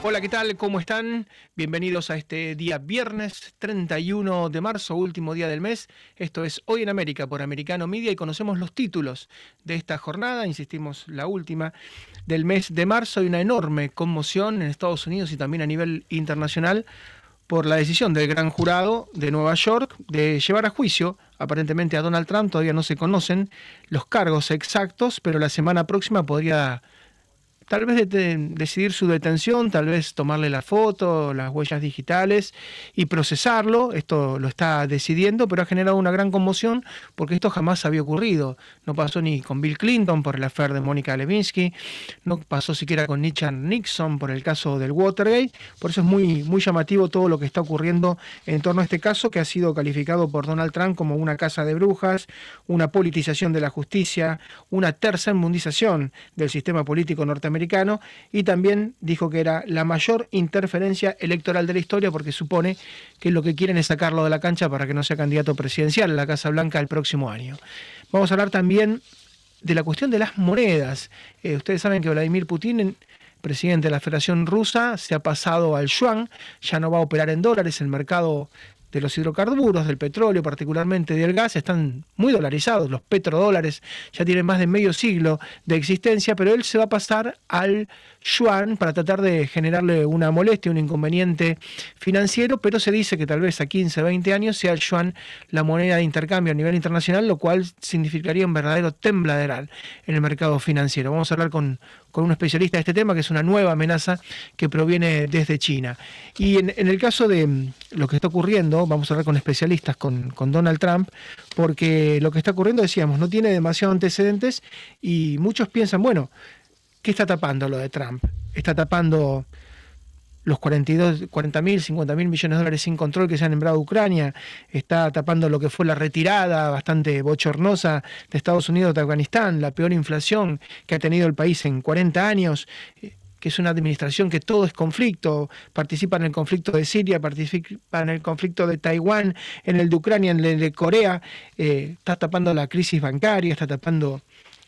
Hola, ¿qué tal? ¿Cómo están? Bienvenidos a este día viernes 31 de marzo, último día del mes. Esto es Hoy en América por Americano Media y conocemos los títulos de esta jornada, insistimos, la última del mes de marzo. Hay una enorme conmoción en Estados Unidos y también a nivel internacional por la decisión del gran jurado de Nueva York de llevar a juicio aparentemente a Donald Trump. Todavía no se conocen los cargos exactos, pero la semana próxima podría tal vez decidir su detención, tal vez tomarle la foto, las huellas digitales y procesarlo. Esto lo está decidiendo, pero ha generado una gran conmoción porque esto jamás había ocurrido. No pasó ni con Bill Clinton por el affair de Mónica Lewinsky, no pasó siquiera con Richard Nixon por el caso del Watergate. Por eso es muy, muy llamativo todo lo que está ocurriendo en torno a este caso que ha sido calificado por Donald Trump como una casa de brujas, una politización de la justicia, una tercermundización del sistema político norteamericano y también dijo que era la mayor interferencia electoral de la historia porque supone que lo que quieren es sacarlo de la cancha para que no sea candidato presidencial a la Casa Blanca el próximo año. Vamos a hablar también de la cuestión de las monedas. Eh, ustedes saben que Vladimir Putin presidente de la Federación Rusa, se ha pasado al yuan, ya no va a operar en dólares, el mercado de los hidrocarburos, del petróleo, particularmente del gas, están muy dolarizados. Los petrodólares ya tienen más de medio siglo de existencia, pero él se va a pasar al yuan para tratar de generarle una molestia, un inconveniente financiero, pero se dice que tal vez a 15, 20 años sea el yuan la moneda de intercambio a nivel internacional, lo cual significaría un verdadero tembladeral en el mercado financiero. Vamos a hablar con, con un especialista de este tema, que es una nueva amenaza que proviene desde China. Y en, el caso de mm, lo que está ocurriendo, vamos a hablar con especialistas, con, Donald Trump, porque lo que está ocurriendo, decíamos, no tiene demasiados antecedentes y muchos piensan, bueno, ¿qué está tapando lo de Trump? Está tapando los 42, 40 mil, 50 mil millones de dólares sin control que se han embrado Ucrania, está tapando lo que fue la retirada bastante bochornosa de Estados Unidos de Afganistán, la peor inflación que ha tenido el país en 40 años que es una administración que todo es conflicto, participa en el conflicto de Siria, participa en el conflicto de Taiwán, en el de Ucrania, en el de Corea, eh, está tapando la crisis bancaria, está tapando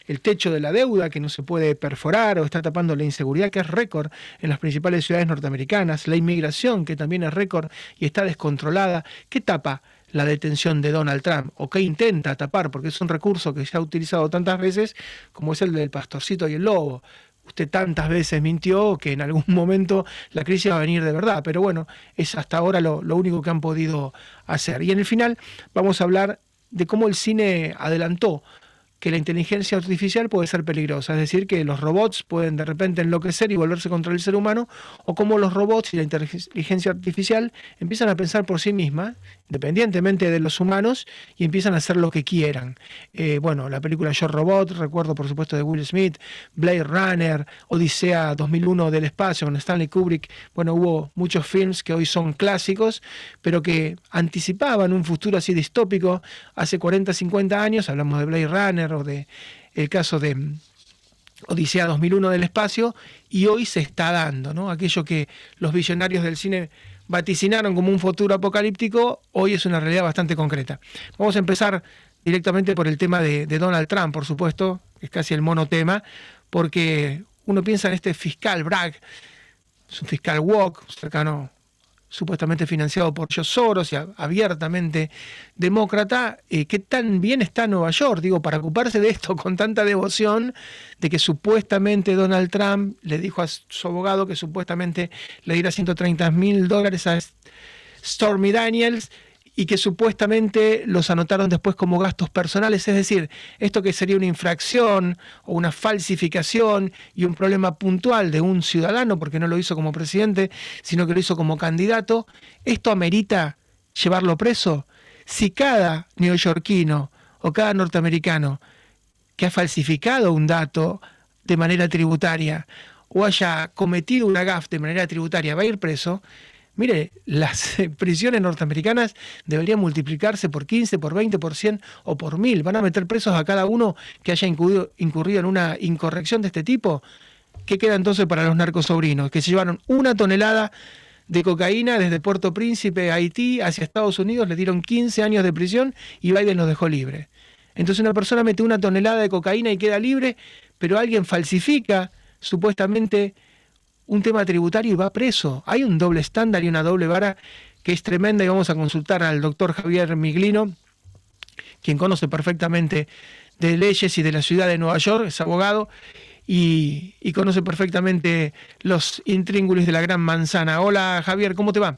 el techo de la deuda que no se puede perforar o está tapando la inseguridad que es récord en las principales ciudades norteamericanas, la inmigración que también es récord y está descontrolada, ¿qué tapa? la detención de Donald Trump o qué intenta tapar, porque es un recurso que se ha utilizado tantas veces como es el del pastorcito y el lobo. Usted tantas veces mintió que en algún momento la crisis va a venir de verdad, pero bueno, es hasta ahora lo, lo único que han podido hacer. Y en el final vamos a hablar de cómo el cine adelantó que la inteligencia artificial puede ser peligrosa, es decir, que los robots pueden de repente enloquecer y volverse contra el ser humano, o cómo los robots y la inteligencia artificial empiezan a pensar por sí misma, independientemente de los humanos, y empiezan a hacer lo que quieran. Eh, bueno, la película Yo Robot, recuerdo por supuesto de Will Smith, Blade Runner, Odisea 2001 del espacio con Stanley Kubrick, bueno, hubo muchos films que hoy son clásicos, pero que anticipaban un futuro así distópico hace 40, 50 años, hablamos de Blade Runner, de el caso de mm, Odisea 2001 del espacio, y hoy se está dando, ¿no? Aquello que los visionarios del cine vaticinaron como un futuro apocalíptico, hoy es una realidad bastante concreta. Vamos a empezar directamente por el tema de, Donald Trump, por supuesto, que es casi el monotema, porque uno piensa en este fiscal Bragg, es un fiscal walk, cercano supuestamente financiado por George Soros y abiertamente demócrata, eh, ¿qué tan bien está Nueva York? Digo, para ocuparse de esto con tanta devoción, de que supuestamente Donald Trump le dijo a su abogado que supuestamente le diera 130 mil dólares a Stormy Daniels, y que supuestamente los anotaron después como gastos personales, es decir, esto que sería una infracción o una falsificación y un problema puntual de un ciudadano, porque no lo hizo como presidente, sino que lo hizo como candidato, ¿esto amerita llevarlo preso? Si cada neoyorquino o cada norteamericano que ha falsificado un dato de manera tributaria o haya cometido una GAF de manera tributaria va a ir preso, mire, las prisiones norteamericanas deberían multiplicarse por 15, por 20, por 100 o por 1000. Van a meter presos a cada uno que haya incurrido, en una incorrección de este tipo. ¿Qué queda entonces para los narcosobrinos? Que se llevaron una tonelada de cocaína desde Puerto Príncipe, Haití, hacia Estados Unidos, le dieron 15 años de prisión y Biden los dejó libre. Entonces una persona mete una tonelada de cocaína y queda libre, pero alguien falsifica supuestamente un tema tributario y va preso. Hay un doble estándar y una doble vara que es tremenda y vamos a consultar al doctor Javier Miglino, quien conoce perfectamente de leyes y de la ciudad de Nueva York, es abogado y, conoce perfectamente los intríngulis de la Gran Manzana. Hola Javier, ¿cómo te va?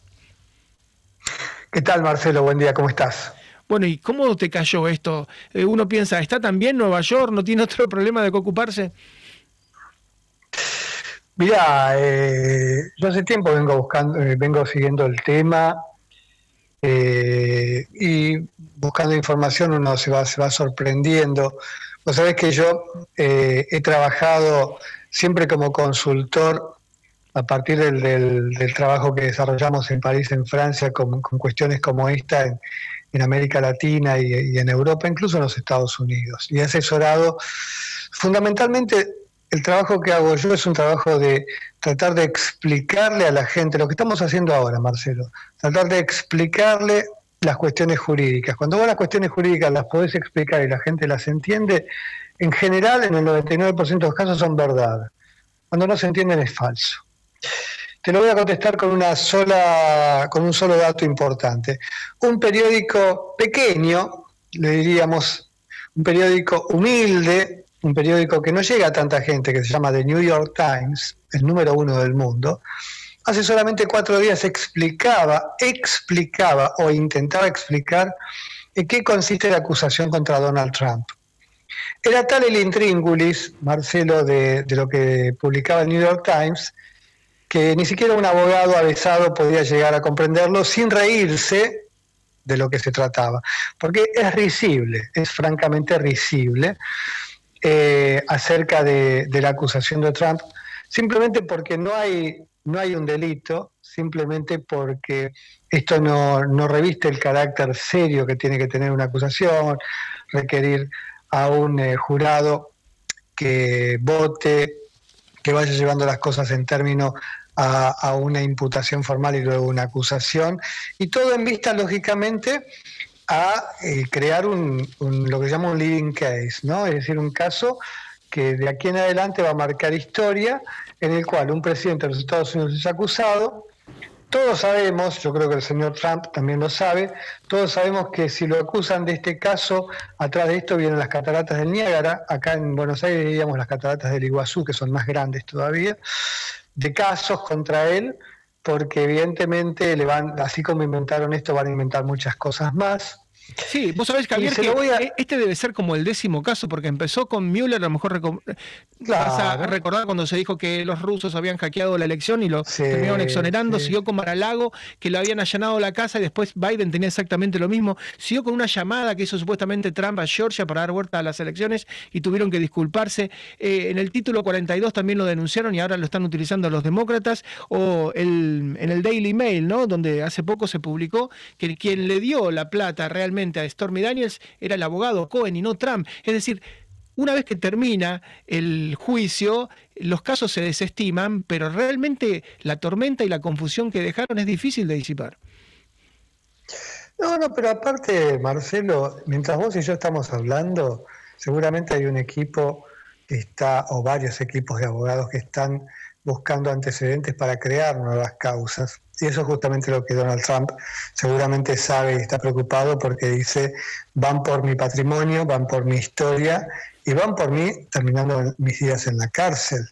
¿Qué tal Marcelo? Buen día, ¿cómo estás? Bueno, ¿y cómo te cayó esto? Eh, uno piensa, ¿está también Nueva York? ¿No tiene otro problema de qué ocuparse? Mira, eh, yo hace tiempo vengo buscando, eh, vengo siguiendo el tema y buscando información uno se va, se va sorprendiendo Vos sabés que yo eh, he trabajado siempre como consultor a partir del, trabajo que desarrollamos en París, en Francia, con, cuestiones como esta en, América Latina y, en Europa, incluso en los Estados Unidos. Y he asesorado, fundamentalmente el trabajo que hago yo es un trabajo de tratar de explicarle a la gente, lo que estamos haciendo ahora, Marcelo, tratar de explicarle las cuestiones jurídicas. Cuando vos las cuestiones jurídicas las podés explicar y la gente las entiende, en general, en el 99% de los casos son verdad. Cuando no se entienden es falso. Te lo voy a contestar con una sola, con un solo dato importante. Un periódico pequeño, le diríamos un periódico humilde, un periódico que no llega a tanta gente, que se llama The New York Times, el número uno del mundo, hace solamente cuatro días explicaba, explicaba o intentaba explicar en qué consiste la acusación contra Donald Trump. Era tal el intríngulis, Marcelo, de, lo que publicaba el New York Times, que ni siquiera un abogado avesado podía llegar a comprenderlo sin reírse de lo que se trataba. Porque es risible, es francamente risible eh, acerca de, la acusación de Trump, simplemente porque no hay no hay un delito simplemente porque esto no, reviste el carácter serio que tiene que tener una acusación, requerir a un eh, jurado que vote, que vaya llevando las cosas en términos a, una imputación formal y luego una acusación, y todo en vista, lógicamente, a eh, crear un, lo que se llama un living case, ¿no? es decir, un caso que de aquí en adelante va a marcar historia en el cual un presidente de los Estados Unidos es acusado. Todos sabemos, yo creo que el señor Trump también lo sabe, todos sabemos que si lo acusan de este caso, atrás de esto vienen las cataratas del Niágara, acá en Buenos Aires diríamos las cataratas del Iguazú, que son más grandes todavía, de casos contra él, porque evidentemente le van, así como inventaron esto, van a inventar muchas cosas más. Sí, vos sabés, Javier, que e, este debe ser como el décimo caso, porque empezó con Müller, a lo mejor vas a recordar cuando se dijo que los rusos habían hackeado la elección y lo terminaron exonerando, siguió con Maralago, que le habían allanado la casa y después Biden tenía exactamente lo mismo, siguió con una llamada que hizo supuestamente Trump a Georgia para dar vuelta a las elecciones y tuvieron que disculparse. Eh, en el título 42 también lo denunciaron y ahora lo están utilizando los demócratas, o el, en el Daily Mail, ¿no? donde hace poco se publicó que quien le dio la plata realmente a Stormy Daniels era el abogado Cohen y no Trump. Es decir, una vez que termina el juicio, los casos se desestiman, pero realmente la tormenta y la confusión que dejaron es difícil de disipar. No, no, pero aparte, Marcelo, mientras vos y yo estamos hablando, seguramente hay un equipo que está, o varios equipos de abogados que están buscando antecedentes para crear nuevas causas. Y eso es justamente lo que Donald Trump seguramente sabe y está preocupado porque dice, van por mi patrimonio, van por mi historia y van por mí terminando mis días en la cárcel.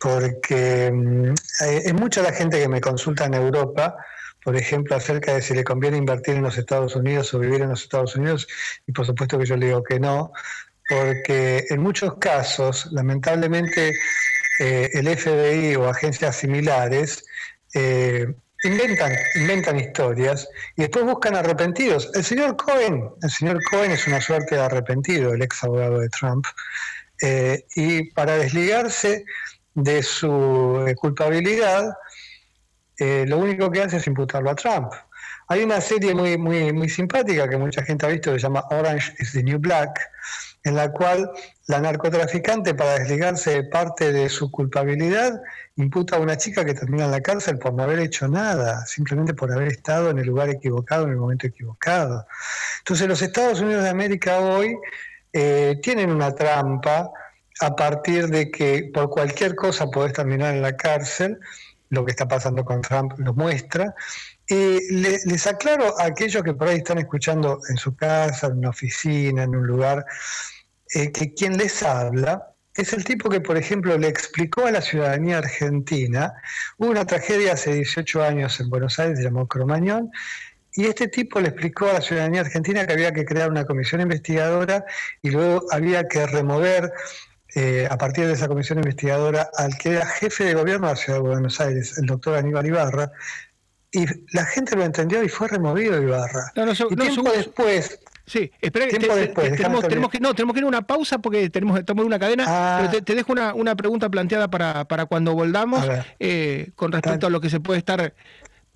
Porque mm, es mucha la gente que me consulta en Europa, por ejemplo, acerca de si le conviene invertir en los Estados Unidos o vivir en los Estados Unidos, y por supuesto que yo le digo que no, porque en muchos casos, lamentablemente, eh, el FBI o agencias similares eh, inventan, inventan historias y después buscan arrepentidos. El señor Cohen, el señor Cohen es una suerte de arrepentido, el ex abogado de Trump, eh, y para desligarse de su culpabilidad, lo único que hace es imputarlo a Trump. Hay una serie muy, muy, muy simpática que mucha gente ha visto que se llama Orange is the New Black, en la cual la narcotraficante, para desligarse de parte de su culpabilidad, imputa a una chica que termina en la cárcel por no haber hecho nada, simplemente por haber estado en el lugar equivocado, en el momento equivocado. Entonces los Estados Unidos de América hoy eh, tienen una trampa a partir de que por cualquier cosa podés terminar en la cárcel, lo que está pasando con Trump lo muestra, y les aclaro a aquellos que por ahí están escuchando en su casa, en una oficina, en un lugar, eh, que quien les habla es el tipo que, por ejemplo, le explicó a la ciudadanía argentina, hubo una tragedia hace 18 años en Buenos Aires, se llamó Cromañón, y este tipo le explicó a la ciudadanía argentina que había que crear una comisión investigadora y luego había que remover eh, a partir de esa comisión investigadora al que era jefe de gobierno de la ciudad de Buenos Aires, el doctor Aníbal Ibarra, y la gente lo entendió y fue removido Ibarra. y tiempo después, Sí, espera, tenemos, que, no, tenemos que ir a una pausa porque tenemos que tomar una cadena, ah. pero te, dejo una, pregunta planteada para, para cuando volvamos eh, con respecto a lo que se puede estar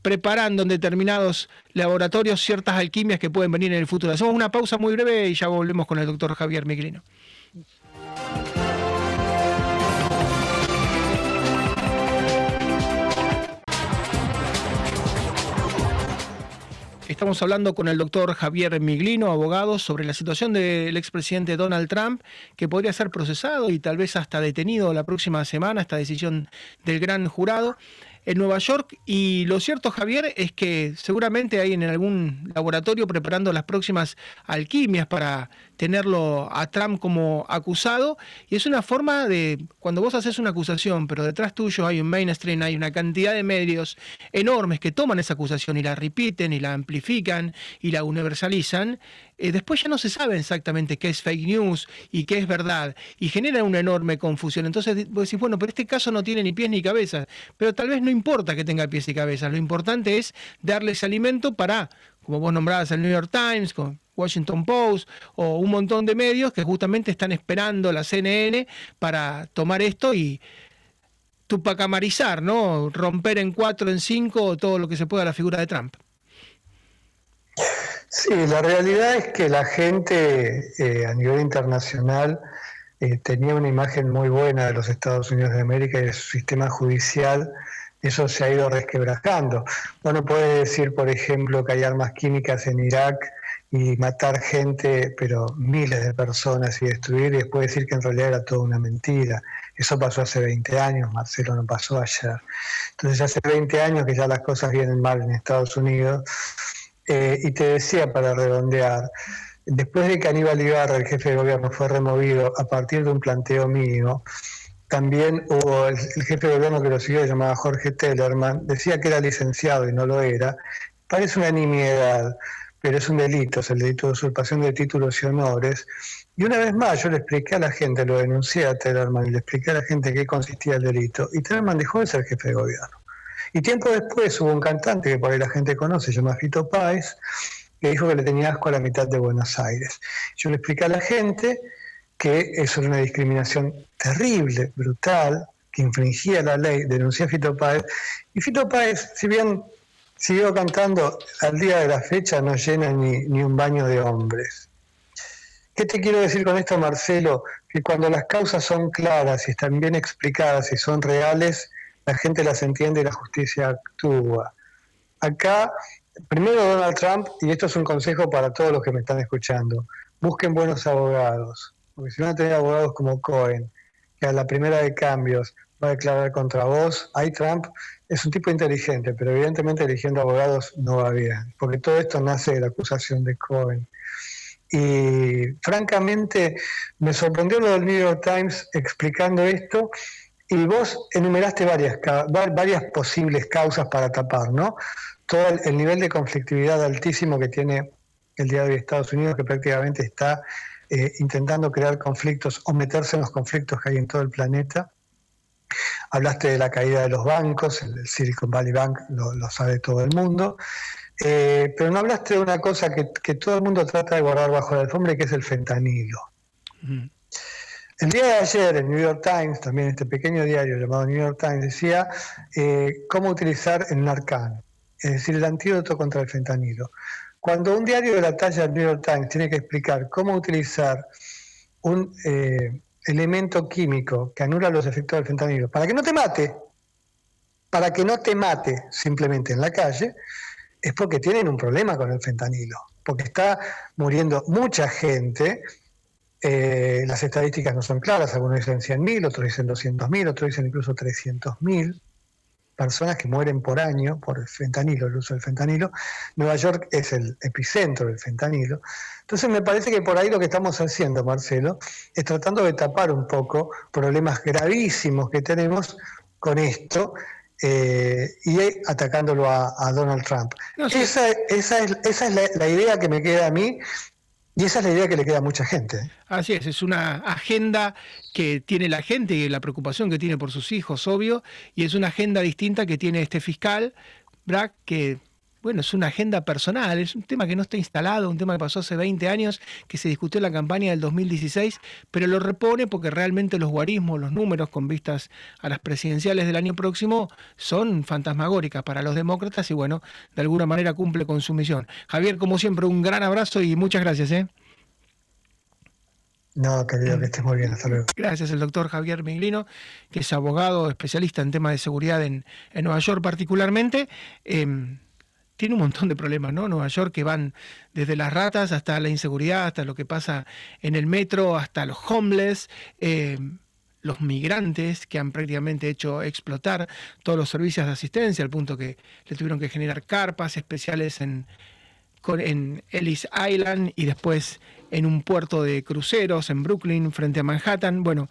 preparando en determinados laboratorios ciertas alquimias que pueden venir en el futuro. Hacemos una pausa muy breve y ya volvemos con el doctor Javier Miglino. Estamos hablando con el doctor Javier Miglino, abogado, sobre la situación del expresidente Donald Trump, que podría ser procesado y tal vez hasta detenido la próxima semana, esta decisión del gran jurado en Nueva York. Y lo cierto, Javier, es que seguramente hay en algún laboratorio preparando las próximas alquimias para tenerlo a Trump como acusado. Y es una forma de, cuando vos haces una acusación, pero detrás tuyo hay un mainstream, hay una cantidad de medios enormes que toman esa acusación y la repiten y la amplifican y la universalizan, eh, después ya no se sabe exactamente qué es fake news y qué es verdad, y genera una enorme confusión. Entonces vos decís, bueno, pero este caso no tiene ni pies ni cabeza, pero tal vez no importa que tenga pies y cabezas, lo importante es darles alimento para, como vos nombrabas el New York Times, Washington Post o un montón de medios que justamente están esperando la CNN para tomar esto y tupacamarizar, ¿no? Romper en cuatro, en cinco todo lo que se pueda la figura de Trump. Sí, la realidad es que la gente eh, a nivel internacional eh, tenía una imagen muy buena de los Estados Unidos de América y de su sistema judicial. Eso se ha ido resquebrajando. Uno puede decir, por ejemplo, que hay armas químicas en Irak y matar gente, pero miles de personas y destruir, y después decir que en realidad era toda una mentira. Eso pasó hace 20 años, Marcelo, no pasó ayer. Entonces hace 20 años que ya las cosas vienen mal en Estados Unidos eh, y te decía para redondear, después de que Aníbal Ibarra, el jefe de gobierno, fue removido a partir de un planteo mío, también hubo el, jefe de gobierno que lo siguió, llamaba Jorge Tellerman, decía que era licenciado y no lo era. Parece una nimiedad, pero es un delito, es el delito de usurpación de títulos y honores. Y una vez más yo le expliqué a la gente, lo denuncié a Tellerman y le expliqué a la gente qué consistía el delito. Y Tellerman dejó de ser jefe de gobierno. Y tiempo después hubo un cantante que por ahí la gente conoce, se llama Fito Páez, que dijo que le tenía asco a la mitad de Buenos Aires. Yo le expliqué a la gente que eso era una discriminación terrible, brutal, que infringía la ley, denuncié a Fito Páez. Y Fito Páez, si bien siguió cantando, al día de la fecha no llena ni, ni un baño de hombres. ¿Qué te quiero decir con esto, Marcelo? Que cuando las causas son claras y están bien explicadas y son reales, la gente las entiende y la justicia actúa. Acá, primero Donald Trump, y esto es un consejo para todos los que me están escuchando, busquen buenos abogados, porque si van a tener abogados como Cohen, que a la primera de cambios va a declarar contra vos, ahí Trump es un tipo inteligente, pero evidentemente eligiendo abogados no va bien, porque todo esto nace de la acusación de Cohen. Y francamente me sorprendió lo del New York Times explicando esto y vos enumeraste varias, varias posibles causas para tapar, ¿no? Todo el, nivel de conflictividad altísimo que tiene el día de hoy Estados Unidos, que prácticamente está eh, intentando crear conflictos o meterse en los conflictos que hay en todo el planeta. Hablaste de la caída de los bancos, el, Silicon Valley Bank lo, sabe todo el mundo, eh, pero no hablaste de una cosa que, todo el mundo trata de guardar bajo la alfombra, que es el fentanilo. El día de ayer el New York Times, también este pequeño diario llamado New York Times, decía eh, cómo utilizar el Narcan, es decir, el antídoto contra el fentanilo. Cuando un diario de la talla del New York Times tiene que explicar cómo utilizar un eh, elemento químico que anula los efectos del fentanilo para que no te mate, para que no te mate simplemente en la calle, es porque tienen un problema con el fentanilo, porque está muriendo mucha gente eh, las estadísticas no son claras, algunos dicen 100.000, otros dicen 200.000, otros dicen incluso 300.000 personas que mueren por año por el fentanilo, el uso del fentanilo. Nueva York es el epicentro del fentanilo. Entonces me parece que por ahí lo que estamos haciendo, Marcelo, es tratando de tapar un poco problemas gravísimos que tenemos con esto eh, y atacándolo a, Donald Trump. esa, esa, es, esa es la idea que me queda a mí y esa es la idea que le queda a mucha gente. ¿eh? Así es, es una agenda que tiene la gente, y la preocupación que tiene por sus hijos, obvio, y es una agenda distinta que tiene este fiscal, Brack, que bueno, es una agenda personal, es un tema que no está instalado, un tema que pasó hace 20 años, que se discutió en la campaña del 2016, pero lo repone porque realmente los guarismos, los números con vistas a las presidenciales del año próximo son fantasmagóricas para los demócratas y bueno, de alguna manera cumple con su misión. Javier, como siempre, un gran abrazo y muchas gracias. ¿eh? No, querido, que estés muy bien. Hasta luego. Gracias, el doctor Javier Miglino, que es abogado especialista en temas de seguridad en, Nueva York particularmente. Em, tiene un montón de problemas, ¿no? Nueva York que van desde las ratas hasta la inseguridad, hasta lo que pasa en el metro, hasta los homeless, eh, los migrantes que han prácticamente hecho explotar todos los servicios de asistencia, al punto que le tuvieron que generar carpas especiales en, en Ellis Island y después en un puerto de cruceros en Brooklyn frente a Manhattan. Bueno,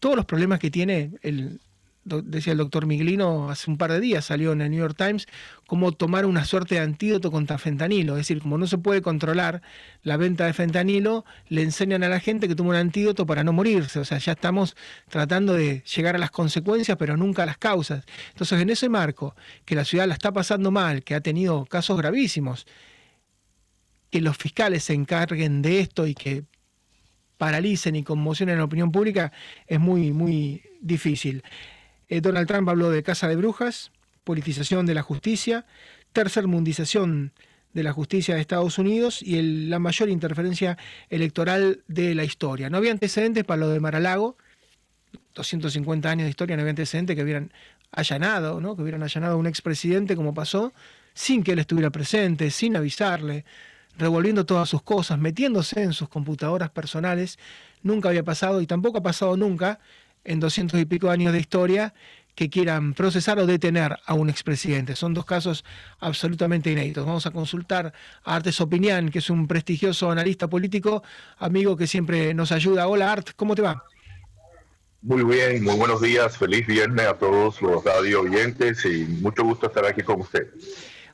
todos los problemas que tiene el, decía el doctor Miglino hace un par de días, salió en el New York Times, cómo tomar una suerte de antídoto contra fentanilo. Es decir, como no se puede controlar la venta de fentanilo, le enseñan a la gente que toma un antídoto para no morirse. O sea, ya estamos tratando de llegar a las consecuencias, pero nunca a las causas. Entonces, en ese marco, que la ciudad la está pasando mal, que ha tenido casos gravísimos, que los fiscales se encarguen de esto y que paralicen y conmocionen la opinión pública, es muy, muy difícil. Eh, Donald Trump habló de casa de brujas, politización de la justicia, tercermundización de la justicia de Estados Unidos y la mayor interferencia electoral de la historia. No había antecedentes para lo de Maralago, 250 años de historia, no había antecedentes que hubieran allanado, ¿no? que hubieran allanado a un expresidente como pasó, sin que él estuviera presente, sin avisarle, revolviendo todas sus cosas, metiéndose en sus computadoras personales. Nunca había pasado y tampoco ha pasado nunca en doscientos y pico años de historia que quieran procesar o detener a un expresidente. Son dos casos absolutamente inéditos. Vamos a consultar a Artes Opinián, que es un prestigioso analista político, amigo que siempre nos ayuda. Hola Art, ¿cómo te va? Muy bien, muy buenos días, feliz viernes a todos los radio oyentes y mucho gusto estar aquí con usted.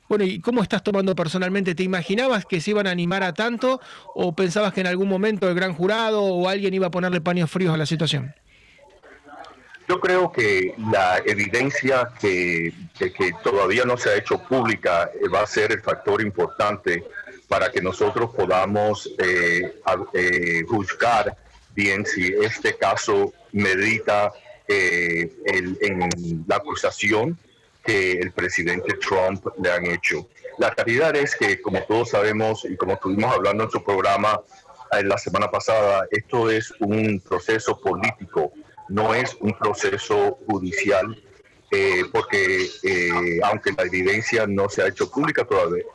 Bueno, ¿y cómo estás tomando personalmente? ¿Te imaginabas que se iban a animar a tanto o pensabas que en algún momento el gran jurado o alguien iba a ponerle paños fríos a la situación? Yo creo que la evidencia que, que, todavía no se ha hecho pública eh, va a ser el factor importante para que nosotros podamos eh, eh, juzgar bien si este caso medita en la acusación que el presidente Trump le han hecho. La realidad es que, como todos sabemos y como estuvimos hablando en su programa la semana pasada, esto es un proceso político no es un proceso judicial, eh, porque eh, aunque la evidencia no se ha hecho pública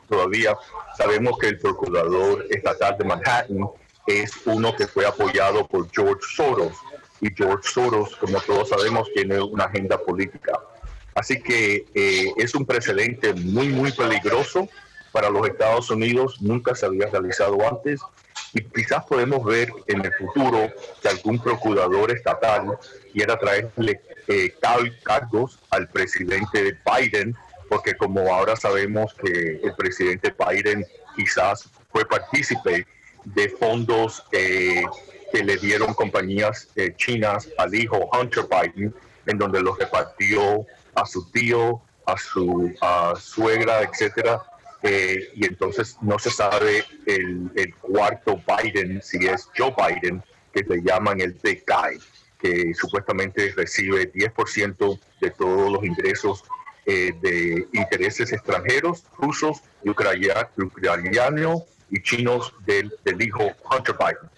todavía, sabemos que el procurador estatal de Manhattan es uno que fue apoyado por George Soros, y George Soros, como todos sabemos, tiene una agenda política. Así que eh, es un precedente muy, muy peligroso para los Estados Unidos, nunca se había realizado antes y quizás podemos ver en el futuro que algún procurador estatal quiera traerle eh, cargos al presidente Biden, porque como ahora sabemos que el presidente Biden quizás fue partícipe de fondos que le dieron compañías eh, chinas al hijo Hunter Biden, en donde los repartió a su tío, a su suegra, etcétera, y entonces no se sabe el, cuarto Biden, si es Joe Biden, que le llaman el DECAI, que supuestamente recibe 10% de todos los ingresos eh, de intereses extranjeros, rusos, ucranianos y chinos del, del hijo Hunter Biden.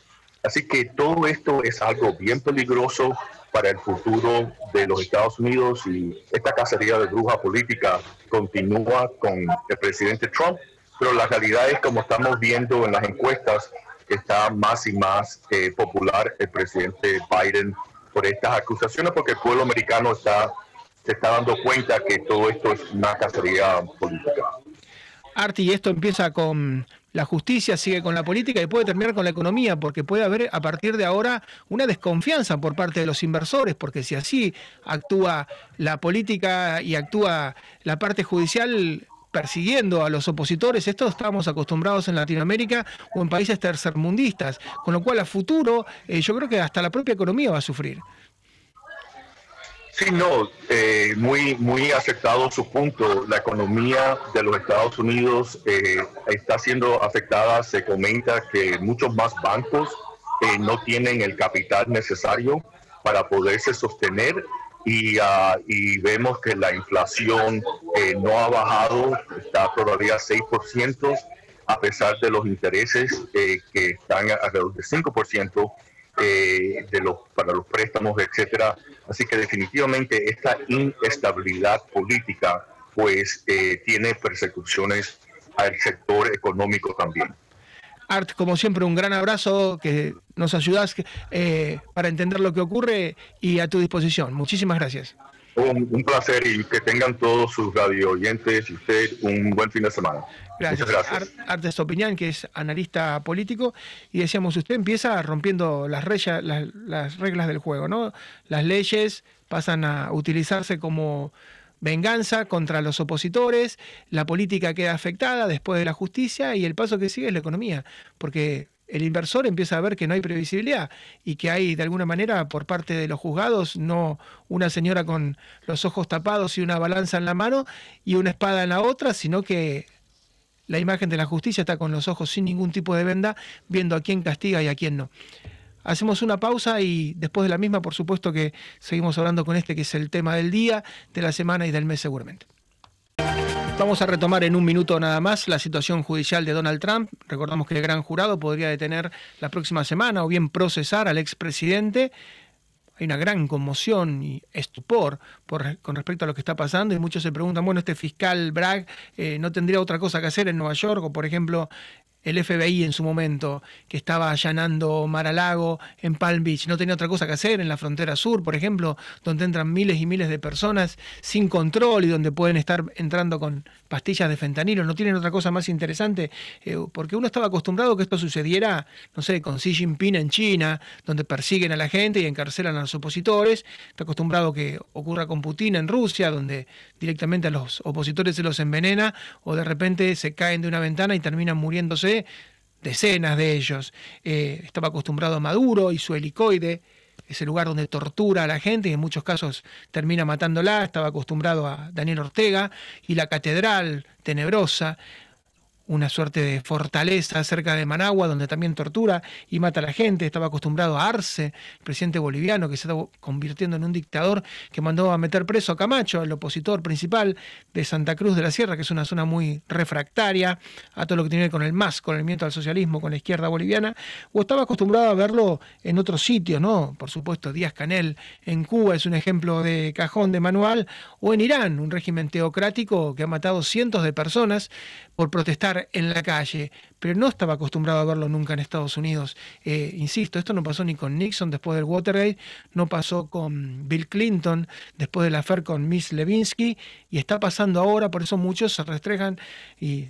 Así que todo esto es algo bien peligroso para el futuro de los Estados Unidos y esta cacería de bruja política continúa con el presidente Trump, pero la realidad es como estamos viendo en las encuestas está más y más eh, popular el presidente Biden por estas acusaciones porque el pueblo americano está se está dando cuenta que todo esto es una cacería política. Arti, esto empieza con la justicia sigue con la política y puede terminar con la economía, porque puede haber a partir de ahora una desconfianza por parte de los inversores, porque si así actúa la política y actúa la parte judicial persiguiendo a los opositores, esto estamos acostumbrados en Latinoamérica o en países tercermundistas, con lo cual a futuro eh, yo creo que hasta la propia economía va a sufrir. Sí, no, eh, muy, muy aceptado su punto. La economía de los Estados Unidos eh, está siendo afectada. Se comenta que muchos más bancos eh, no tienen el capital necesario para poderse sostener y, ah, y vemos que la inflación no ha bajado, está todavía 6%, a pesar de los intereses que están alrededor de 5% de los, para los préstamos, etcétera. Así que definitivamente esta inestabilidad política pues eh, tiene persecuciones al sector económico también. Art, como siempre, un gran abrazo, que nos ayudas eh, para entender lo que ocurre y a tu disposición. Muchísimas gracias. Un, placer y que tengan todos sus radio oyentes y usted un buen fin de semana. Gracias. gracias. Artes Opinión, que es analista político, y decíamos, usted empieza rompiendo las, reglas, las, reglas del juego, ¿no? Las leyes pasan a utilizarse como venganza contra los opositores, la política queda afectada después de la justicia y el paso que sigue es la economía, porque el inversor empieza a ver que no hay previsibilidad y que hay de alguna manera por parte de los juzgados no una señora con los ojos tapados y una balanza en la mano y una espada en la otra, sino que la imagen de la justicia está con los ojos sin ningún tipo de venda, viendo a quién castiga y a quién no. Hacemos una pausa y después de la misma, por supuesto que seguimos hablando con este que es el tema del día, de la semana y del mes seguramente. Vamos a retomar en un minuto nada más la situación judicial de Donald Trump. Recordamos que el gran jurado podría detener la próxima semana o bien procesar al expresidente. Hay una gran conmoción y estupor con respecto a lo que está pasando y muchos se preguntan, bueno, este fiscal Bragg eh, no tendría otra cosa que hacer en Nueva York o, por ejemplo, el FBI en su momento, que estaba allanando Mar-a-Lago en Palm Beach, no tenía otra cosa que hacer en la frontera sur, por ejemplo, donde entran miles y miles de personas sin control y donde pueden estar entrando con pastillas de fentanilo, no tienen otra cosa más interesante, eh, porque uno estaba acostumbrado que esto sucediera, no sé, con Xi Jinping en China, donde persiguen a la gente y encarcelan a los opositores, está acostumbrado que ocurra con Putin en Rusia, donde directamente a los opositores se los envenena o de repente se caen de una ventana y terminan muriéndose decenas de ellos. Eh, estaba acostumbrado a Maduro y su helicoide, ese lugar donde tortura a la gente y en muchos casos termina matándola. Estaba acostumbrado a Daniel Ortega y la catedral tenebrosa una suerte de fortaleza cerca de Managua, donde también tortura y mata a la gente. Estaba acostumbrado a Arce, el presidente boliviano, que se está convirtiendo en un dictador que mandó a meter preso a Camacho, el opositor principal de Santa Cruz de la Sierra, que es una zona muy refractaria a todo lo que tiene que ver con el MAS, con el movimiento al socialismo, con la izquierda boliviana, o estaba acostumbrado a verlo en otros sitios, ¿no? Por supuesto, Díaz Canel en Cuba es un ejemplo de cajón de manual, o en Irán, un régimen teocrático que ha matado cientos de personas por protestar en la calle, pero no estaba acostumbrado a verlo nunca en Estados Unidos. Eh, insisto, esto no pasó ni con Nixon después del Watergate, no pasó con Bill Clinton después del affair con Miss Levinsky, y está pasando ahora, por eso muchos se restregan y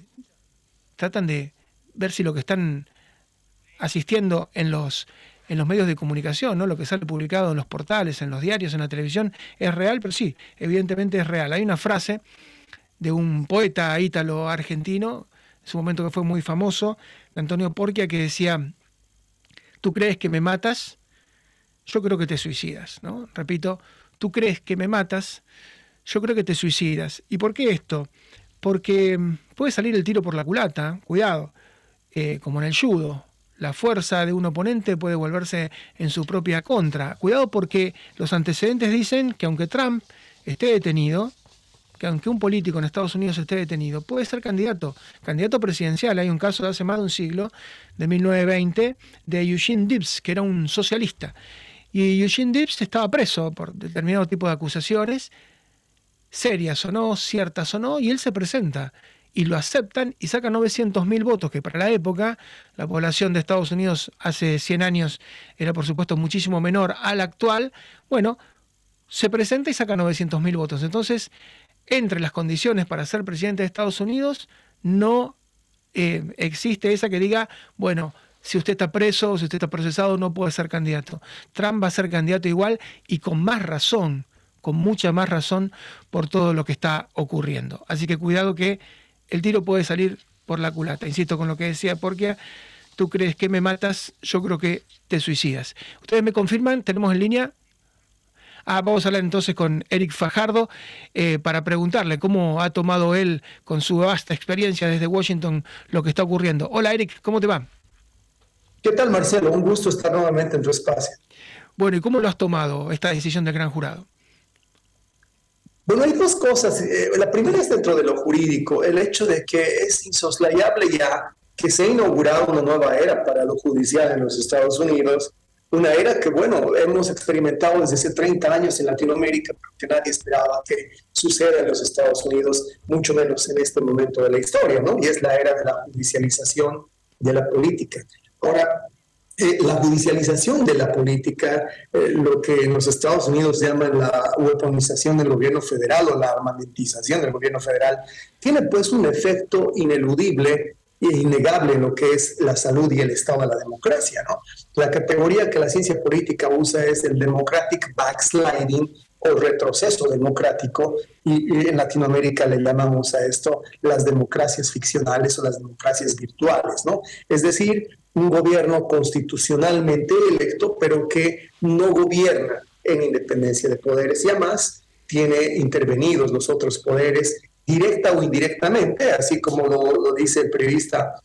tratan de ver si lo que están asistiendo en los en los medios de comunicación, ¿no? lo que sale publicado en los portales, en los diarios, en la televisión, es real, pero sí, evidentemente es real. Hay una frase de un poeta ítalo argentino, en su momento que fue muy famoso, Antonio Porquia, que decía, tú crees que me matas, yo creo que te suicidas, ¿no? Repito, tú crees que me matas, yo creo que te suicidas. ¿Y por qué esto? Porque mm, puede salir el tiro por la culata, cuidado, eh, como en el judo. la fuerza de un oponente puede volverse en su propia contra. Cuidado porque los antecedentes dicen que aunque Trump esté detenido, que aunque un político en Estados Unidos esté detenido, puede ser candidato, candidato presidencial. Hay un caso de hace más de un siglo, de 1920, de Eugene Debs, que era un socialista. Y Eugene Debs estaba preso por determinado tipo de acusaciones, serias o no, ciertas o no, y él se presenta y lo aceptan y saca 900.000 votos, que para la época, la población de Estados Unidos hace 100 años era por supuesto muchísimo menor a la actual, bueno, se presenta y saca 900.000 votos. Entonces, entre las condiciones para ser presidente de Estados Unidos, no eh, existe esa que diga, bueno, si usted está preso o si usted está procesado, no puede ser candidato. Trump va a ser candidato igual y con más razón, con mucha más razón por todo lo que está ocurriendo. Así que cuidado que el tiro puede salir por la culata. Insisto con lo que decía, porque tú crees que me matas, yo creo que te suicidas. Ustedes me confirman, tenemos en línea. Ah, vamos a hablar entonces con Eric Fajardo eh, para preguntarle cómo ha tomado él con su vasta experiencia desde Washington lo que está ocurriendo. Hola Eric, ¿cómo te va? ¿Qué tal Marcelo? Un gusto estar nuevamente en tu espacio. Bueno, ¿y cómo lo has tomado esta decisión del gran jurado? Bueno, hay dos cosas. Eh, la primera es dentro de lo jurídico, el hecho de que es insoslayable ya que se ha inaugurado una nueva era para lo judicial en los Estados Unidos, una era que, bueno, hemos experimentado desde hace 30 años en Latinoamérica, pero que nadie esperaba que suceda en los Estados Unidos, mucho menos en este momento de la historia, ¿no? Y es la era de la judicialización de la política. Ahora, eh, la judicialización de la política, eh, lo que en los Estados Unidos llaman la weaponización del gobierno federal o la armamentización del gobierno federal, tiene pues un efecto ineludible e innegable lo que es la salud y el estado de la democracia. ¿no? La categoría que la ciencia política usa es el democratic backsliding o retroceso democrático, y, en Latinoamérica le llamamos a esto las democracias ficcionales o las democracias virtuales, ¿no? Es decir, un gobierno constitucionalmente electo, pero que no gobierna en independencia de poderes y además tiene intervenidos los otros poderes directa o indirectamente, así como lo, dice el periodista.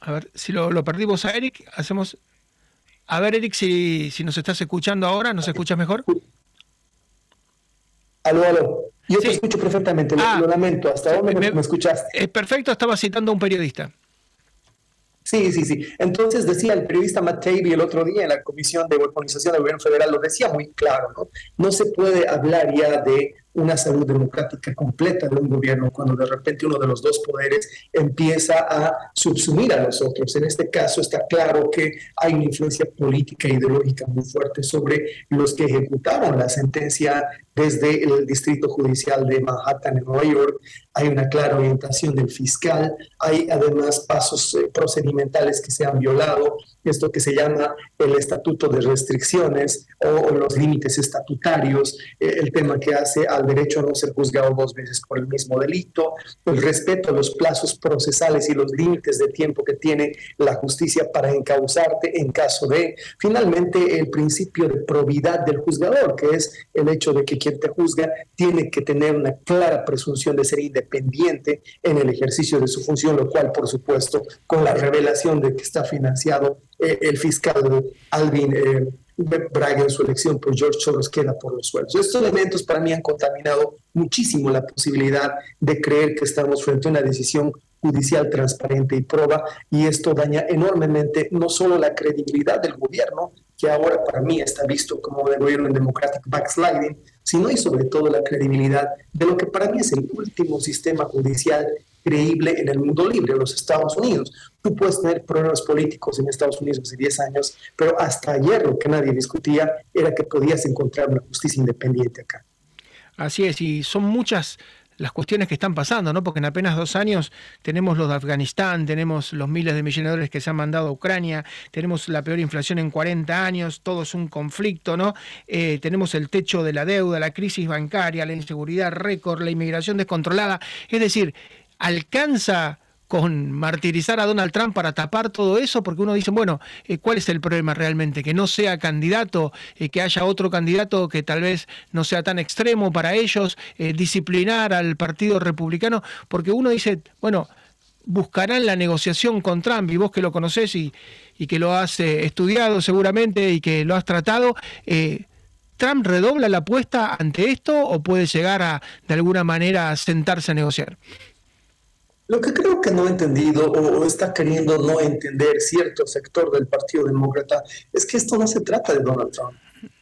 A ver, si lo, perdimos a Eric, hacemos... A ver, Eric, si, si nos estás escuchando ahora, ¿nos escuchas mejor? Aló, aló. Yo te escucho perfectamente, lo, ah, lamento. ¿Hasta dónde me, me escuchaste? Es perfecto, estaba citando a un periodista. Sí, sí, sí. Entonces decía el periodista Matt Taibbi el otro día en la Comisión de Weaponización del Gobierno Federal, lo decía muy claro, ¿no? No se puede hablar ya de una salud democrática completa de un gobierno cuando de repente uno de los dos poderes empieza a subsumir a los otros. En este caso está claro que hay una influencia política e ideológica muy fuerte sobre los que ejecutaron la sentencia desde el Distrito Judicial de Manhattan en Nueva York. Hay una clara orientación del fiscal, hay además pasos eh, procedimentales que se han violado, esto que se llama el estatuto de restricciones o, los límites estatutarios, eh, el tema que hace al derecho a no ser juzgado dos veces por el mismo delito, el respeto a los plazos procesales y los límites de tiempo que tiene la justicia para encauzarte en caso de, finalmente, el principio de probidad del juzgador, que es el hecho de que quien te juzga tiene que tener una clara presunción de ser independiente en el ejercicio de su función, lo cual, por supuesto, con la revelación de que está financiado eh, el fiscal Alvin. Eh, Braga en su elección por George Soros queda por los suelos. Estos elementos para mí han contaminado muchísimo la posibilidad de creer que estamos frente a una decisión judicial transparente y proba y esto daña enormemente no solo la credibilidad del gobierno, que ahora para mí está visto como el gobierno en democratic backsliding, sino y sobre todo la credibilidad de lo que para mí es el último sistema judicial creíble en el mundo libre, los Estados Unidos. Tú puedes tener problemas políticos en Estados Unidos hace 10 años, pero hasta ayer lo que nadie discutía era que podías encontrar una justicia independiente acá. Así es, y son muchas las cuestiones que están pasando, ¿no? Porque en apenas dos años tenemos los de Afganistán, tenemos los miles de millones de dólares que se han mandado a Ucrania, tenemos la peor inflación en 40 años, todo es un conflicto, ¿no? Eh, tenemos el techo de la deuda, la crisis bancaria, la inseguridad récord, la inmigración descontrolada. Es decir, alcanza con martirizar a Donald Trump para tapar todo eso, porque uno dice, bueno, eh, ¿cuál es el problema realmente? Que no sea candidato, eh, que haya otro candidato que tal vez no sea tan extremo para ellos, eh, disciplinar al Partido Republicano, porque uno dice, bueno, buscarán la negociación con Trump, y vos que lo conocés y, que lo has estudiado seguramente y que lo has tratado, ¿Trump redobla la apuesta ante esto o puede llegar a, de alguna manera, a sentarse a negociar? Lo que creo que no ha entendido o está queriendo no entender cierto sector del Partido Demócrata es que esto no se trata de Donald Trump.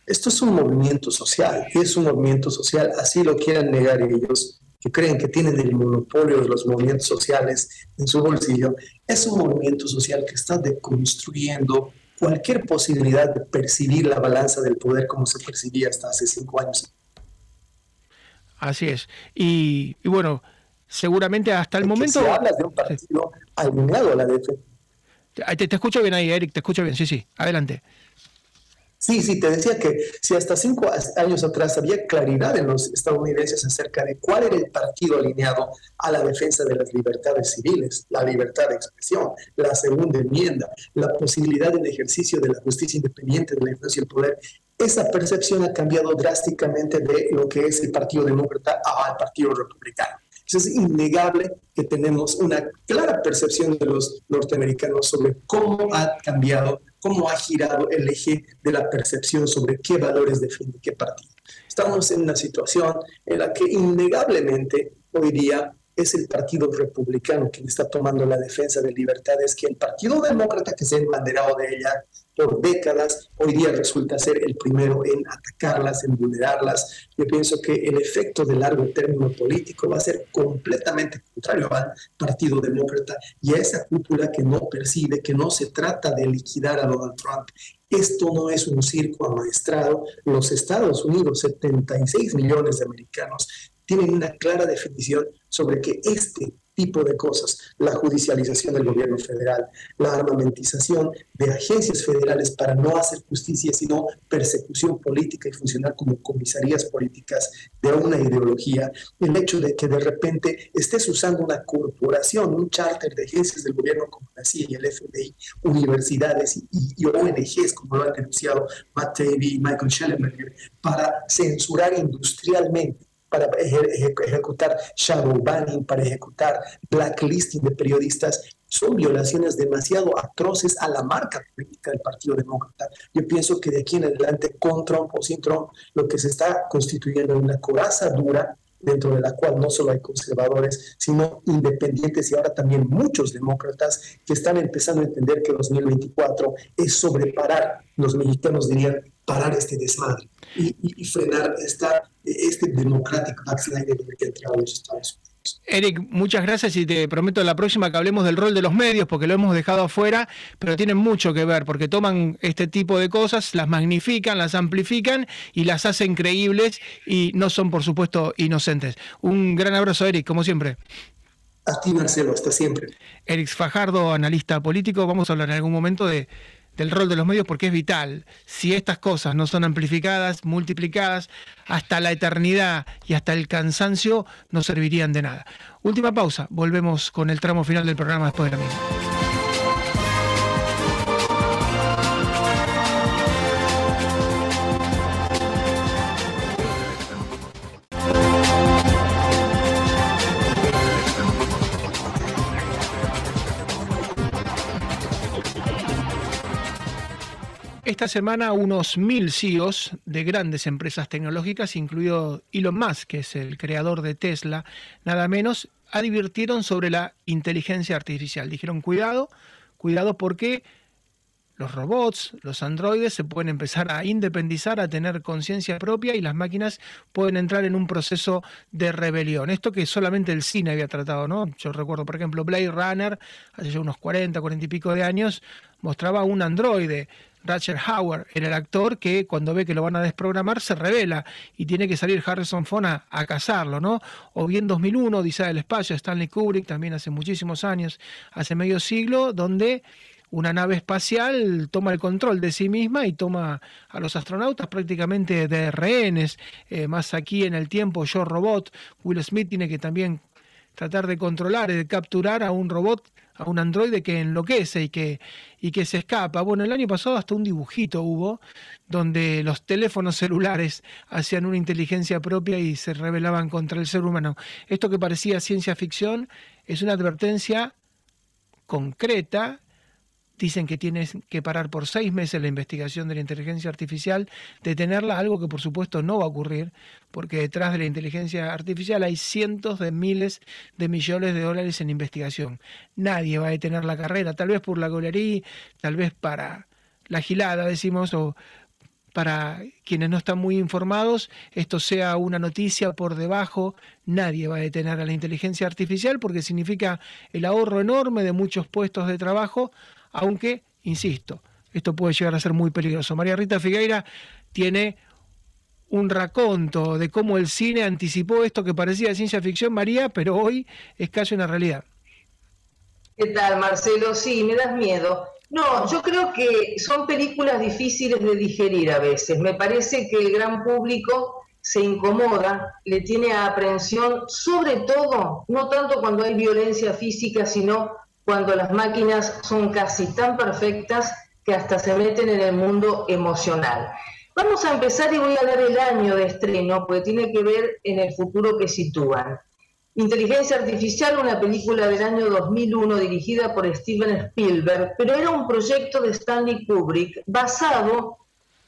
Esto es un movimiento social y es un movimiento social, así lo quieran negar ellos, que creen que tienen el monopolio de los movimientos sociales en su bolsillo. Es un movimiento social que está deconstruyendo cualquier posibilidad de percibir la balanza del poder como se percibía hasta hace cinco años. Así es. Y, bueno, seguramente hasta el momento... Si hablas de un partido alineado a la defensa. Te, te, escucho bien ahí, Eric, te escucho bien, sí, sí, adelante. Sí, sí, te decía que si hasta cinco años atrás había claridad en los estadounidenses acerca de cuál era el partido alineado a la defensa de las libertades civiles, la libertad de expresión, la segunda enmienda, la posibilidad del ejercicio de la justicia independiente de la influencia y el poder, esa percepción ha cambiado drásticamente de lo que es el Partido Demócrata al Partido Republicano. Es innegable que tenemos una clara percepción de los norteamericanos sobre cómo ha cambiado cómo ha girado el eje de la percepción sobre qué valores defiende qué partido. Estamos en una situación en la que innegablemente hoy día es el Partido Republicano quien está tomando la defensa de libertades que el Partido Demócrata, que se ha embanderado de ella por décadas, hoy día resulta ser el primero en atacarlas, en vulnerarlas. Yo pienso que el efecto de largo término político va a ser completamente contrario al Partido Demócrata y a esa cúpula que no percibe que no se trata de liquidar a Donald Trump. Esto no es un circo amaestrado. Los Estados Unidos, 76 millones de americanos, tienen una clara definición sobre que este tipo de cosas, la judicialización del gobierno federal, la armamentización de agencias federales para no hacer justicia, sino persecución política y funcionar como comisarías políticas de una ideología, el hecho de que de repente estés usando una corporación, un charter de agencias del gobierno como la CIA y el FBI, universidades y, ONGs, como lo han denunciado Matt Taibbi y Michael Schellenberger, para censurar industrialmente para ejecutar shadow banning, para ejecutar blacklisting de periodistas, son violaciones demasiado atroces a la marca política del Partido Demócrata. Yo pienso que de aquí en adelante, con Trump o sin Trump, lo que se está constituyendo es una coraza dura dentro de la cual no solo hay conservadores, sino independientes y ahora también muchos demócratas que están empezando a entender que 2024 es sobreparar, los mexicanos dirían, parar este desmadre y, frenar esta, este democratic backsliding que entrado los Estados Unidos. Eric, muchas gracias y te prometo la próxima que hablemos del rol de los medios, porque lo hemos dejado afuera, pero tienen mucho que ver, porque toman este tipo de cosas, las magnifican, las amplifican y las hacen creíbles y no son, por supuesto, inocentes. Un gran abrazo, Eric, como siempre. A ti, Marcelo, hasta siempre. Eric Fajardo, analista político, vamos a hablar en algún momento de del rol de los medios porque es vital. Si estas cosas no son amplificadas, multiplicadas, hasta la eternidad y hasta el cansancio no servirían de nada. Última pausa, volvemos con el tramo final del programa después de la misma. Esta semana unos mil CEOs de grandes empresas tecnológicas, incluido Elon Musk, que es el creador de Tesla, nada menos, advirtieron sobre la inteligencia artificial. Dijeron, cuidado, cuidado porque los robots, los androides se pueden empezar a independizar, a tener conciencia propia y las máquinas pueden entrar en un proceso de rebelión. Esto que solamente el cine había tratado, ¿no? Yo recuerdo, por ejemplo, Blade Runner, hace ya unos 40, 40 y pico de años, mostraba un androide Ratcher Howard era el actor que cuando ve que lo van a desprogramar se revela y tiene que salir Harrison Ford a, cazarlo, ¿no? O bien 2001, Odisea del Espacio, Stanley Kubrick, también hace muchísimos años, hace medio siglo, donde una nave espacial toma el control de sí misma y toma a los astronautas prácticamente de rehenes. Eh, más aquí en el tiempo, Yo Robot, Will Smith tiene que también tratar de controlar, de capturar a un robot a un androide que enloquece y que, y que se escapa. Bueno, el año pasado hasta un dibujito hubo donde los teléfonos celulares hacían una inteligencia propia y se rebelaban contra el ser humano. Esto que parecía ciencia ficción es una advertencia concreta dicen que tienes que parar por seis meses la investigación de la inteligencia artificial, detenerla, algo que por supuesto no va a ocurrir, porque detrás de la inteligencia artificial hay cientos de miles de millones de dólares en investigación. Nadie va a detener la carrera, tal vez por la golería, tal vez para la gilada, decimos, o para quienes no están muy informados, esto sea una noticia por debajo, nadie va a detener a la inteligencia artificial porque significa el ahorro enorme de muchos puestos de trabajo aunque, insisto, esto puede llegar a ser muy peligroso. María Rita Figueira tiene un raconto de cómo el cine anticipó esto que parecía ciencia ficción, María, pero hoy es casi una realidad. ¿Qué tal, Marcelo? Sí, me das miedo. No, yo creo que son películas difíciles de digerir a veces. Me parece que el gran público se incomoda, le tiene aprensión, sobre todo, no tanto cuando hay violencia física, sino cuando las máquinas son casi tan perfectas que hasta se meten en el mundo emocional. Vamos a empezar y voy a dar el año de estreno, porque tiene que ver en el futuro que sitúan. Inteligencia Artificial, una película del año 2001 dirigida por Steven Spielberg, pero era un proyecto de Stanley Kubrick basado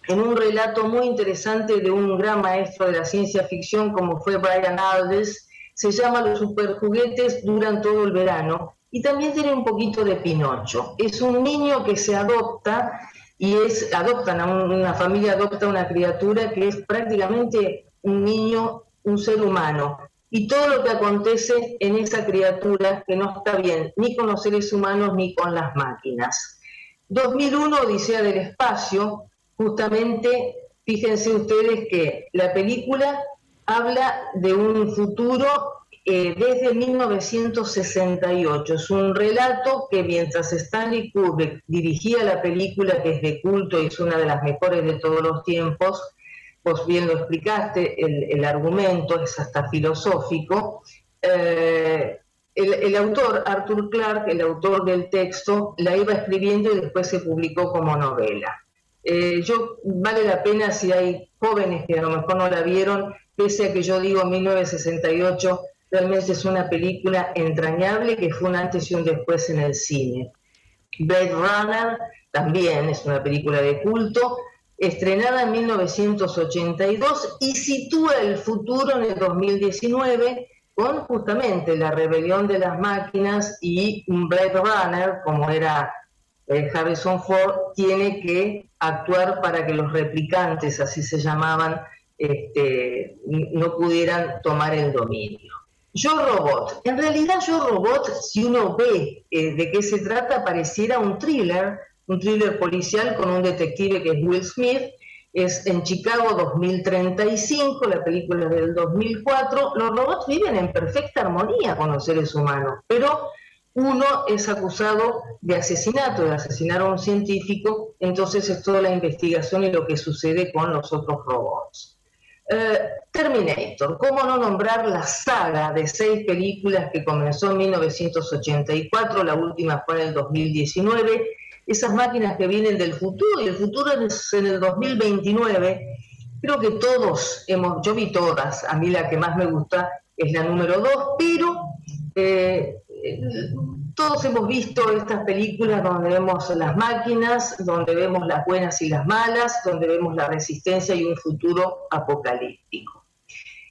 en un relato muy interesante de un gran maestro de la ciencia ficción como fue Brian Aldiss. Se llama Los superjuguetes duran todo el verano y también tiene un poquito de Pinocho. Es un niño que se adopta y es, adoptan a una familia, adopta una criatura que es prácticamente un niño, un ser humano. Y todo lo que acontece en esa criatura que no está bien, ni con los seres humanos ni con las máquinas. 2001, Odisea del Espacio, justamente, fíjense ustedes que la película habla de un futuro eh, desde 1968. Es un relato que mientras Stanley Kubrick dirigía la película, que es de culto y es una de las mejores de todos los tiempos, vos bien lo explicaste, el, argumento es hasta filosófico. Eh, el, autor, Arthur Clarke, el autor del texto, la iba escribiendo y después se publicó como novela. Eh, yo vale la pena si hay jóvenes que a lo mejor no la vieron, pese a que yo digo 1968, Realmente es una película entrañable que fue un antes y un después en el cine. Blade Runner también es una película de culto, estrenada en 1982 y sitúa el futuro en el 2019 con justamente la rebelión de las máquinas y un Blade Runner, como era eh, Harrison Ford, tiene que actuar para que los replicantes, así se llamaban, este, no pudieran tomar el dominio. Yo Robot. En realidad Yo Robot, si uno ve eh, de qué se trata, pareciera un thriller, un thriller policial con un detective que es Will Smith. Es en Chicago 2035, la película del 2004. Los robots viven en perfecta armonía con los seres humanos, pero uno es acusado de asesinato, de asesinar a un científico, entonces es toda la investigación y lo que sucede con los otros robots. Eh, Terminator, ¿cómo no nombrar la saga de seis películas que comenzó en 1984, la última fue en el 2019? Esas máquinas que vienen del futuro y el futuro es en el 2029. Creo que todos hemos, yo vi todas, a mí la que más me gusta es la número dos, pero eh, todos hemos visto estas películas donde vemos las máquinas, donde vemos las buenas y las malas, donde vemos la resistencia y un futuro apocalíptico.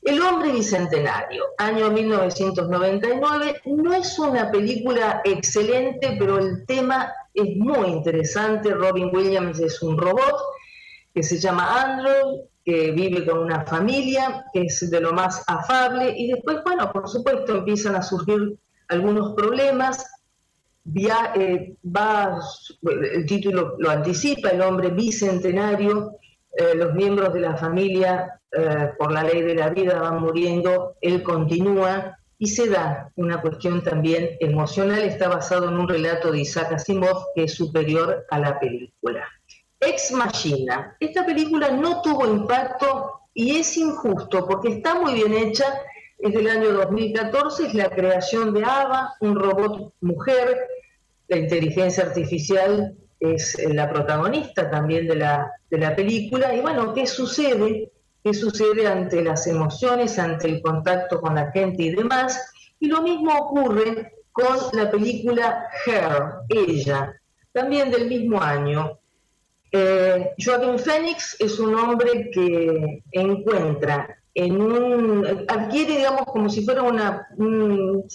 El hombre bicentenario, año 1999, no es una película excelente, pero el tema es muy interesante. Robin Williams es un robot que se llama Android, que vive con una familia, que es de lo más afable, y después, bueno, por supuesto, empiezan a surgir algunos problemas, eh, va, el título lo anticipa, el hombre bicentenario, eh, los miembros de la familia eh, por la ley de la vida van muriendo, él continúa y se da una cuestión también emocional, está basado en un relato de Isaac Asimov que es superior a la película. Ex Machina, esta película no tuvo impacto y es injusto porque está muy bien hecha es del año 2014, es la creación de Ava, un robot mujer. La inteligencia artificial es la protagonista también de la, de la película. Y bueno, ¿qué sucede? ¿Qué sucede ante las emociones, ante el contacto con la gente y demás? Y lo mismo ocurre con la película Her, ella, también del mismo año. Eh, Joaquín Phoenix es un hombre que encuentra en un, adquiere, digamos, como si fuera un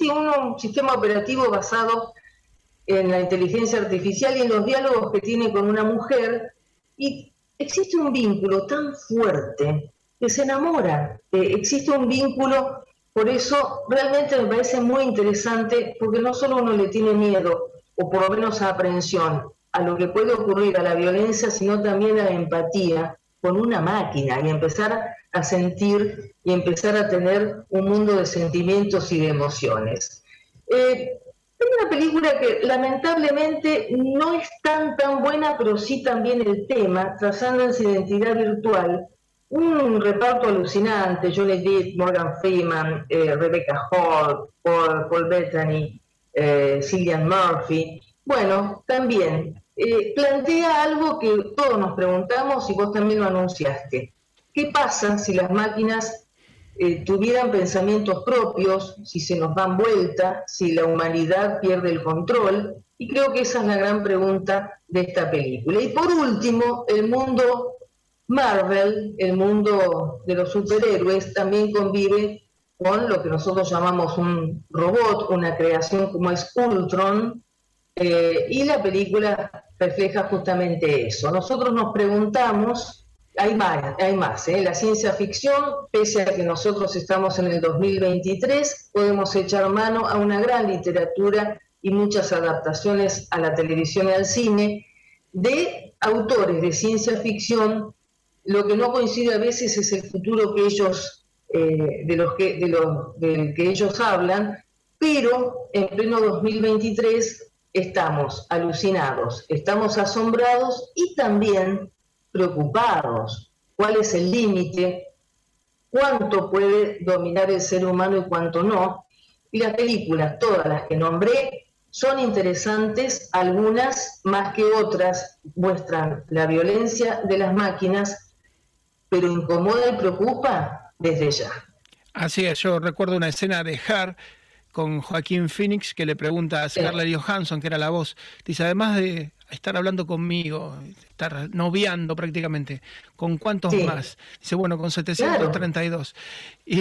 sistema operativo basado en la inteligencia artificial y en los diálogos que tiene con una mujer, y existe un vínculo tan fuerte que se enamora, eh, existe un vínculo, por eso realmente me parece muy interesante, porque no solo uno le tiene miedo, o por lo menos aprehensión, a lo que puede ocurrir, a la violencia, sino también a la empatía con una máquina y empezar a sentir y empezar a tener un mundo de sentimientos y de emociones. Eh, es una película que lamentablemente no es tan tan buena, pero sí también el tema, trazando en su identidad virtual, un reparto alucinante, Johnny Depp, Morgan Freeman, eh, Rebecca Hall, Paul, Bettany, eh, Cillian Murphy. Bueno, también eh, plantea algo que todos nos preguntamos y vos también lo anunciaste. ¿Qué pasa si las máquinas tuvieran pensamientos propios, si se nos dan vuelta, si la humanidad pierde el control. Y creo que esa es la gran pregunta de esta película. Y por último, el mundo Marvel, el mundo de los superhéroes, también convive con lo que nosotros llamamos un robot, una creación como es Ultron, eh, y la película refleja justamente eso. Nosotros nos preguntamos hay más, hay más. ¿eh? La ciencia ficción, pese a que nosotros estamos en el 2023, podemos echar mano a una gran literatura y muchas adaptaciones a la televisión y al cine de autores de ciencia ficción. Lo que no coincide a veces es el futuro que ellos, eh, de los que, de los, del que ellos hablan, pero en pleno 2023 estamos alucinados, estamos asombrados y también preocupados. ¿Cuál es el límite? ¿Cuánto puede dominar el ser humano y cuánto no? Y las películas, todas las que nombré, son interesantes, algunas más que otras muestran la violencia de las máquinas, pero incomoda y preocupa desde ya. Así es, yo recuerdo una escena de Har con Joaquín Phoenix que le pregunta a Scarlett Johansson, que era la voz, dice, además de estar hablando conmigo, estar noviando prácticamente. ¿Con cuántos más? Dice, bueno, con 732. Y,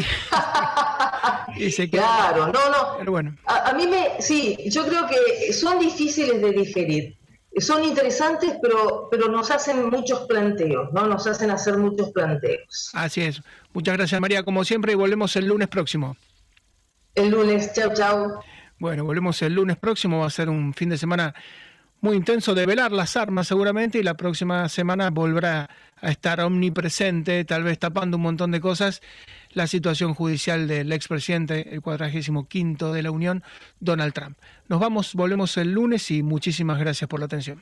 y Claro, no, no. Pero bueno. A, mí me, sí, yo creo que son difíciles de digerir. Son interesantes, pero, pero nos hacen muchos planteos, ¿no? Nos hacen hacer muchos planteos. Así es. Muchas gracias, María, como siempre, y volvemos el lunes próximo. El lunes, chao, chao. Bueno, volvemos el lunes próximo, va a ser un fin de semana muy intenso de velar las armas seguramente y la próxima semana volverá a estar omnipresente, tal vez tapando un montón de cosas, la situación judicial del expresidente, el cuadragésimo quinto de la Unión, Donald Trump. Nos vamos, volvemos el lunes y muchísimas gracias por la atención.